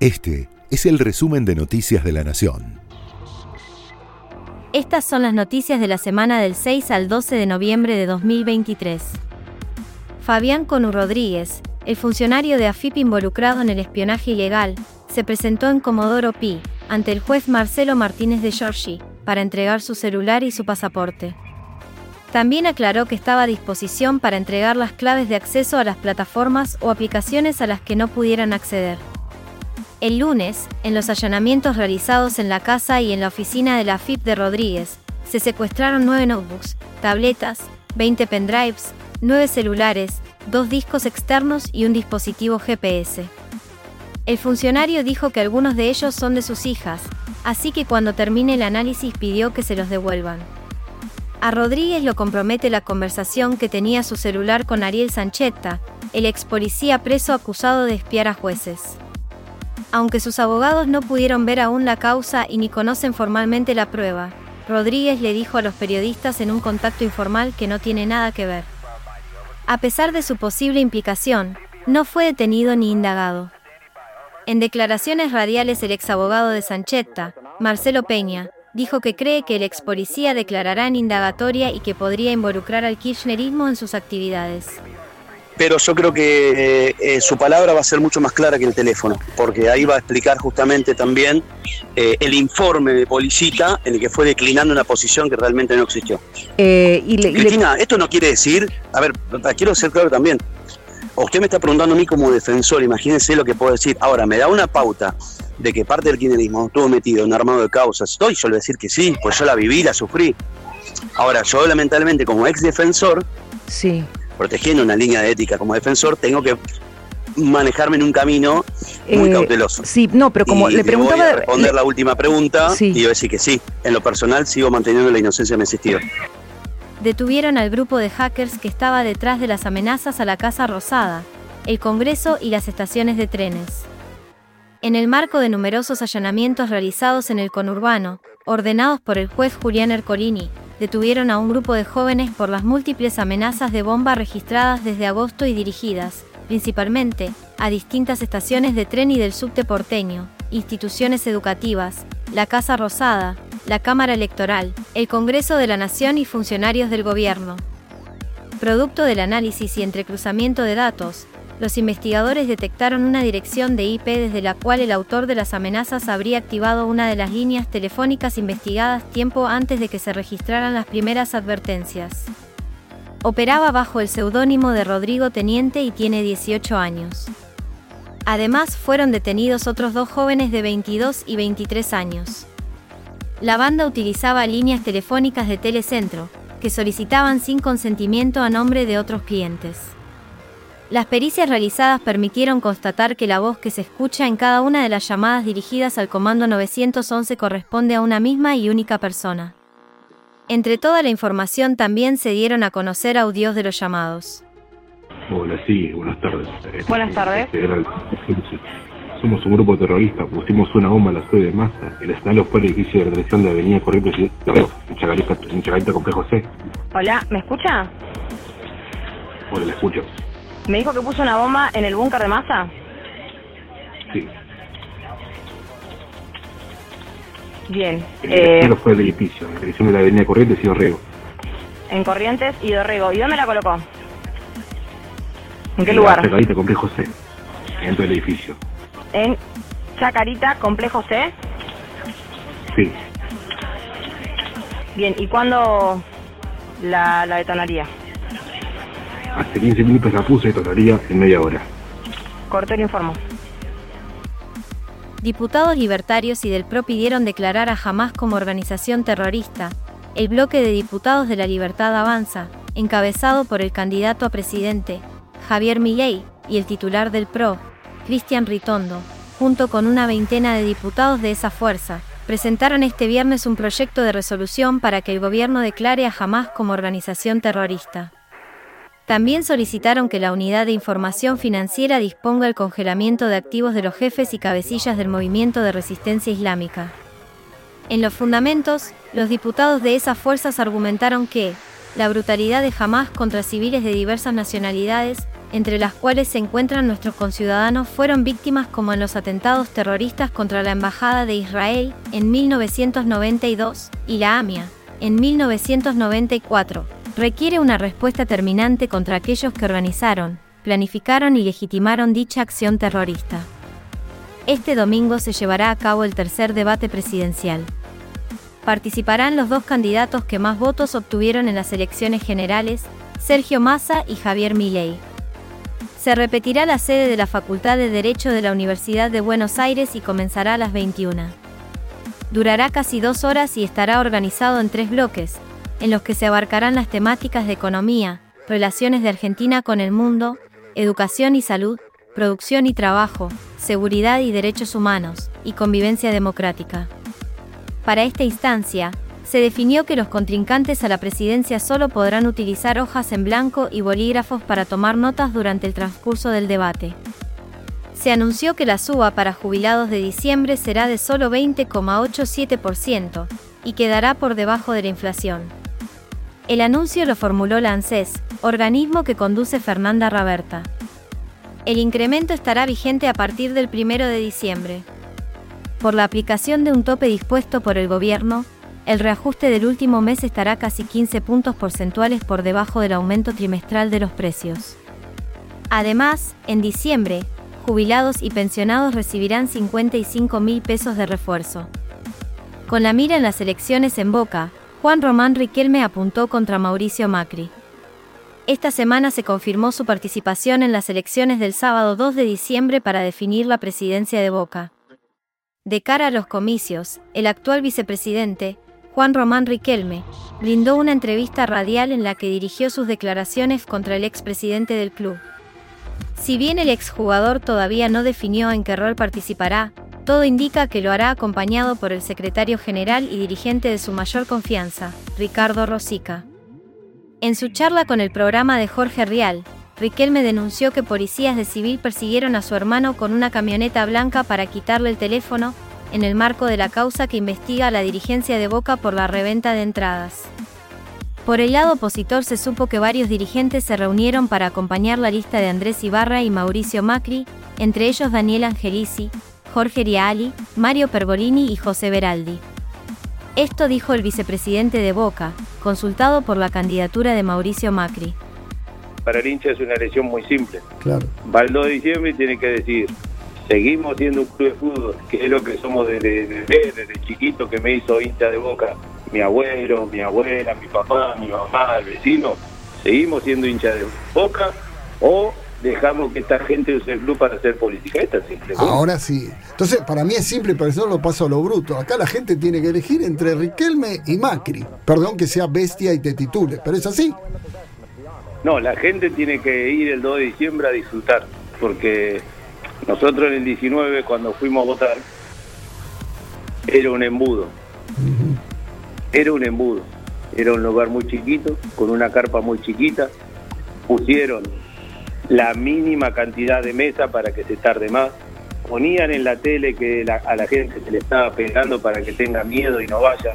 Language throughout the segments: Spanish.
Este es el resumen de Noticias de la Nación. Estas son las noticias de la semana del 6 al 12 de noviembre de 2023. Fabián Conu Rodríguez, el funcionario de AFIP involucrado en el espionaje ilegal, se presentó en Comodoro Pi, ante el juez Marcelo Martínez de Giorgi, para entregar su celular y su pasaporte. También aclaró que estaba a disposición para entregar las claves de acceso a las plataformas o aplicaciones a las que no pudieran acceder. El lunes, en los allanamientos realizados en la casa y en la oficina de la FIP de Rodríguez, se secuestraron nueve notebooks, tabletas, 20 pendrives, nueve celulares, dos discos externos y un dispositivo GPS. El funcionario dijo que algunos de ellos son de sus hijas, así que cuando termine el análisis pidió que se los devuelvan. A Rodríguez lo compromete la conversación que tenía su celular con Ariel Sanchetta, el ex policía preso acusado de espiar a jueces. Aunque sus abogados no pudieron ver aún la causa y ni conocen formalmente la prueba, Rodríguez le dijo a los periodistas en un contacto informal que no tiene nada que ver. A pesar de su posible implicación, no fue detenido ni indagado. En declaraciones radiales el ex abogado de Sanchetta, Marcelo Peña, dijo que cree que el ex policía declarará en indagatoria y que podría involucrar al kirchnerismo en sus actividades pero yo creo que eh, eh, su palabra va a ser mucho más clara que el teléfono, porque ahí va a explicar justamente también eh, el informe de Policita en el que fue declinando una posición que realmente no existió. y Cristina, esto no quiere decir, a ver, quiero ser claro también, usted me está preguntando a mí como defensor, imagínense lo que puedo decir. Ahora, me da una pauta de que parte del kirchnerismo estuvo metido en armado de causas. Estoy, yo le decir que sí, pues yo la viví, la sufrí. Ahora, yo lamentablemente como ex defensor, sí protegiendo una línea de ética como defensor, tengo que manejarme en un camino muy eh, cauteloso. Sí, no, pero como le preguntaba... Voy a responder la última pregunta y yo decir que sí. En lo personal sigo manteniendo la inocencia de mi asistido. Detuvieron al grupo de hackers que estaba detrás de las amenazas a la Casa Rosada, el Congreso y las estaciones de trenes. En el marco de numerosos allanamientos realizados en el conurbano, ordenados por el juez Julián Ercolini, detuvieron a un grupo de jóvenes por las múltiples amenazas de bomba registradas desde agosto y dirigidas, principalmente, a distintas estaciones de tren y del subte porteño, instituciones educativas, la Casa Rosada, la Cámara Electoral, el Congreso de la Nación y funcionarios del gobierno. Producto del análisis y entrecruzamiento de datos, los investigadores detectaron una dirección de IP desde la cual el autor de las amenazas habría activado una de las líneas telefónicas investigadas tiempo antes de que se registraran las primeras advertencias. Operaba bajo el seudónimo de Rodrigo Teniente y tiene 18 años. Además, fueron detenidos otros dos jóvenes de 22 y 23 años. La banda utilizaba líneas telefónicas de Telecentro, que solicitaban sin consentimiento a nombre de otros clientes. Las pericias realizadas permitieron constatar que la voz que se escucha en cada una de las llamadas dirigidas al Comando 911 corresponde a una misma y única persona. Entre toda la información también se dieron a conocer audios de los llamados. Hola, sí, buenas tardes. Buenas tardes. Somos un grupo terrorista, pusimos una bomba en la sede de masa. El escenario fue el edificio de la dirección de Avenida Corrientes en Chacarita, en Chacarita Complejo C. Hola, ¿me escucha? Hola, le escucho. ¿Me dijo que puso una bomba en el búnker de masa? Sí. Bien. El eh, fue el edificio, en la dirección de la avenida Corrientes y Dorrego. En Corrientes y Dorrego. ¿Y dónde la colocó? ¿En qué lugar? Chacarita, Complejo C. Dentro del edificio. ¿En Chacarita, Complejo C? Sí. Bien, ¿y cuándo la, la detonaría? Hace 15 minutos la puse y tocaría en media hora. Cortero informó. Diputados libertarios y del PRO pidieron declarar a Hamas como organización terrorista. El bloque de diputados de la Libertad Avanza, encabezado por el candidato a presidente, Javier Milei, y el titular del PRO, Cristian Ritondo, junto con una veintena de diputados de esa fuerza, presentaron este viernes un proyecto de resolución para que el gobierno declare a Hamas como organización terrorista. También solicitaron que la Unidad de Información Financiera disponga el congelamiento de activos de los jefes y cabecillas del movimiento de resistencia islámica. En los fundamentos, los diputados de esas fuerzas argumentaron que la brutalidad de Hamas contra civiles de diversas nacionalidades entre las cuales se encuentran nuestros conciudadanos, fueron víctimas como en los atentados terroristas contra la Embajada de Israel en 1992 y la AMIA en 1994. Requiere una respuesta terminante contra aquellos que organizaron, planificaron y legitimaron dicha acción terrorista. Este domingo se llevará a cabo el tercer debate presidencial. Participarán los dos candidatos que más votos obtuvieron en las elecciones generales, Sergio Massa y Javier Milei. Se repetirá la sede de la Facultad de Derecho de la Universidad de Buenos Aires y comenzará a las 21. Durará casi dos horas y estará organizado en tres bloques, en los que se abarcarán las temáticas de economía, relaciones de Argentina con el mundo, educación y salud, producción y trabajo, seguridad y derechos humanos, y convivencia democrática. Para esta instancia, se definió que los contrincantes a la presidencia solo podrán utilizar hojas en blanco y bolígrafos para tomar notas durante el transcurso del debate. Se anunció que la suba para jubilados de diciembre será de solo 20,87% y quedará por debajo de la inflación. El anuncio lo formuló la ANSES, organismo que conduce Fernanda Raberta. El incremento estará vigente a partir del 1 de diciembre. Por la aplicación de un tope dispuesto por el gobierno, el reajuste del último mes estará casi 15 puntos porcentuales por debajo del aumento trimestral de los precios. Además, en diciembre, jubilados y pensionados recibirán 55 mil pesos de refuerzo. Con la mira en las elecciones en boca, Juan Román Riquelme apuntó contra Mauricio Macri. Esta semana se confirmó su participación en las elecciones del sábado 2 de diciembre para definir la presidencia de Boca. De cara a los comicios, el actual vicepresidente, Juan Román Riquelme, brindó una entrevista radial en la que dirigió sus declaraciones contra el expresidente del club. Si bien el exjugador todavía no definió en qué rol participará, todo indica que lo hará acompañado por el secretario general y dirigente de su mayor confianza, Ricardo Rosica. En su charla con el programa de Jorge Rial, Riquelme denunció que policías de civil persiguieron a su hermano con una camioneta blanca para quitarle el teléfono en el marco de la causa que investiga la dirigencia de Boca por la reventa de entradas. Por el lado opositor se supo que varios dirigentes se reunieron para acompañar la lista de Andrés Ibarra y Mauricio Macri, entre ellos Daniel Angelici, Jorge Riali, Mario Pergolini y José Beraldi. Esto dijo el vicepresidente de Boca, consultado por la candidatura de Mauricio Macri. Para el hincha es una elección muy simple. Claro. Va el 2 de diciembre y tiene que decir, seguimos siendo un club de fútbol, que es lo que somos desde, desde, desde chiquito que me hizo hincha de boca. Mi abuelo, mi abuela, mi papá, mi mamá, el vecino, seguimos siendo hincha de boca o dejamos que esta gente use el club para hacer política. Esta es simple. Ahora sí. Entonces, para mí es simple, pero eso lo paso a lo bruto. Acá la gente tiene que elegir entre Riquelme y Macri. Perdón que sea bestia y te titule, pero es así. No, la gente tiene que ir el 2 de diciembre a disfrutar, porque nosotros en el 19, cuando fuimos a votar, era un embudo. Era un embudo. Era un lugar muy chiquito, con una carpa muy chiquita. Pusieron la mínima cantidad de mesa para que se tarde más. Ponían en la tele que a la gente se le estaba pegando para que tenga miedo y no vaya.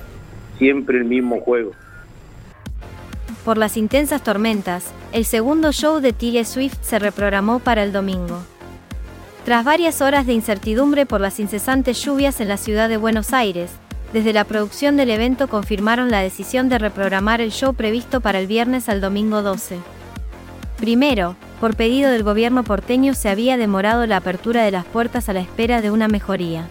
Siempre el mismo juego. Por las intensas tormentas, el segundo show de Taylor Swift se reprogramó para el domingo. Tras varias horas de incertidumbre por las incesantes lluvias en la ciudad de Buenos Aires, desde la producción del evento confirmaron la decisión de reprogramar el show previsto para el viernes al domingo 12. Primero, por pedido del gobierno porteño se había demorado la apertura de las puertas a la espera de una mejoría.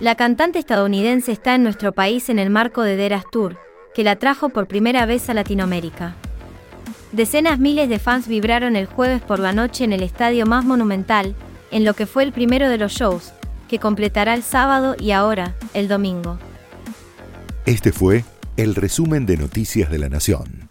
La cantante estadounidense está en nuestro país en el marco de Deras Tour, que la trajo por primera vez a Latinoamérica. Decenas miles de fans vibraron el jueves por la noche en el estadio más monumental, en lo que fue el primero de los shows, que completará el sábado y ahora, el domingo. Este fue el resumen de Noticias de la Nación.